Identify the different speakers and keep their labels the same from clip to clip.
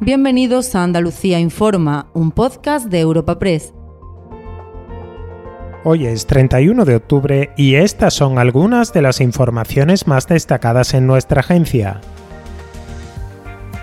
Speaker 1: Bienvenidos a Andalucía Informa, un podcast de Europa Press.
Speaker 2: Hoy es 31 de octubre y estas son algunas de las informaciones más destacadas en nuestra agencia.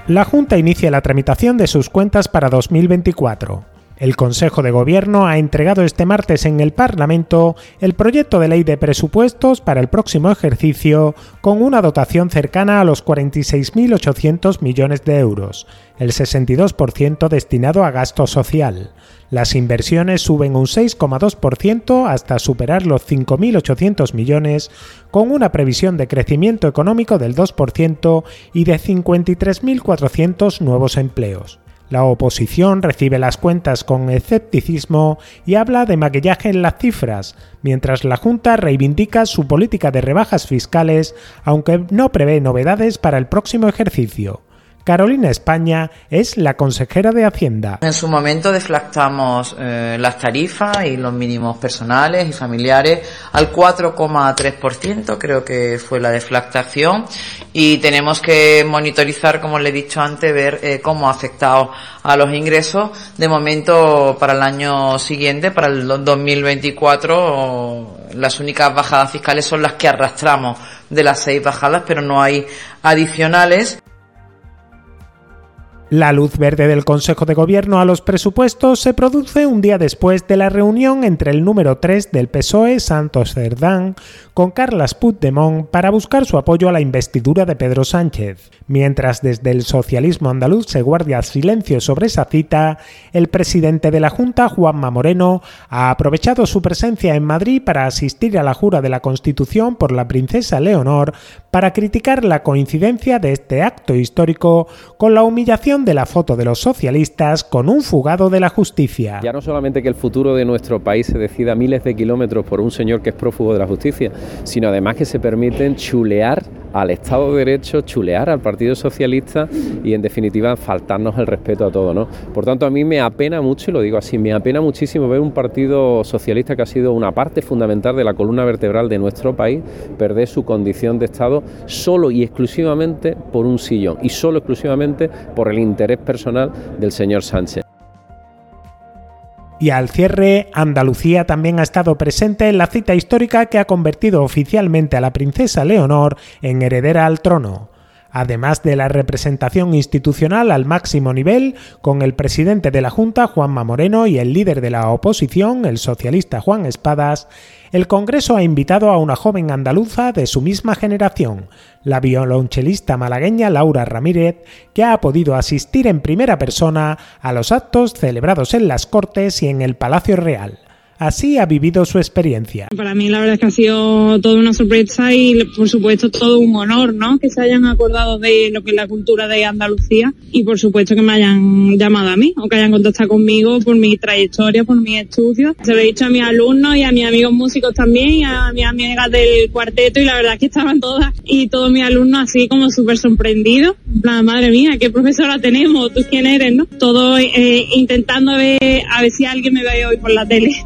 Speaker 2: La Junta inicia la tramitación de sus cuentas para 2024. El Consejo de Gobierno ha entregado este martes en el Parlamento el proyecto de ley de presupuestos para el próximo ejercicio con una dotación cercana a los 46.800 millones de euros, el 62% destinado a gasto social. Las inversiones suben un 6,2% hasta superar los 5.800 millones, con una previsión de crecimiento económico del 2% y de 53.400 nuevos empleos. La oposición recibe las cuentas con escepticismo y habla de maquillaje en las cifras, mientras la Junta reivindica su política de rebajas fiscales, aunque no prevé novedades para el próximo ejercicio. Carolina España es la consejera de Hacienda.
Speaker 3: En su momento deflactamos eh, las tarifas y los mínimos personales y familiares al 4,3%, creo que fue la deflactación, y tenemos que monitorizar, como le he dicho antes, ver eh, cómo ha afectado a los ingresos. De momento, para el año siguiente, para el 2024, las únicas bajadas fiscales son las que arrastramos de las seis bajadas, pero no hay adicionales.
Speaker 2: La luz verde del Consejo de Gobierno a los presupuestos se produce un día después de la reunión entre el número 3 del PSOE, Santos Cerdán, con Carlas Puigdemont para buscar su apoyo a la investidura de Pedro Sánchez. Mientras desde el socialismo andaluz se guardia silencio sobre esa cita, el presidente de la Junta, Juanma Moreno, ha aprovechado su presencia en Madrid para asistir a la jura de la Constitución por la princesa Leonor para criticar la coincidencia de este acto histórico con la humillación de la foto de los socialistas con un fugado de la justicia.
Speaker 4: Ya no solamente que el futuro de nuestro país se decida miles de kilómetros por un señor que es prófugo de la justicia, sino además que se permiten chulear al Estado de Derecho, chulear al Partido Socialista y en definitiva faltarnos el respeto a todo. ¿no? Por tanto, a mí me apena mucho, y lo digo así, me apena muchísimo ver un Partido Socialista que ha sido una parte fundamental de la columna vertebral de nuestro país perder su condición de Estado solo y exclusivamente por un sillón y solo exclusivamente por el interés personal del señor Sánchez.
Speaker 2: Y al cierre, Andalucía también ha estado presente en la cita histórica que ha convertido oficialmente a la princesa Leonor en heredera al trono además de la representación institucional al máximo nivel, con el presidente de la Junta, Juanma Moreno, y el líder de la oposición, el socialista Juan Espadas, el Congreso ha invitado a una joven andaluza de su misma generación, la violonchelista malagueña Laura Ramírez, que ha podido asistir en primera persona a los actos celebrados en las Cortes y en el Palacio Real. Así ha vivido su experiencia.
Speaker 5: Para mí la verdad es que ha sido toda una sorpresa y por supuesto todo un honor, ¿no? Que se hayan acordado de lo que es la cultura de Andalucía y por supuesto que me hayan llamado a mí o que hayan contactado conmigo por mi trayectoria, por mis estudios. Se lo he dicho a mis alumnos y a mis amigos músicos también y a mis amigas del cuarteto y la verdad es que estaban todas y todos mis alumnos así como súper sorprendidos. La madre mía, qué profesora tenemos, tú quién eres, ¿no? Todo eh, intentando ver a ver si alguien me ve hoy por la tele.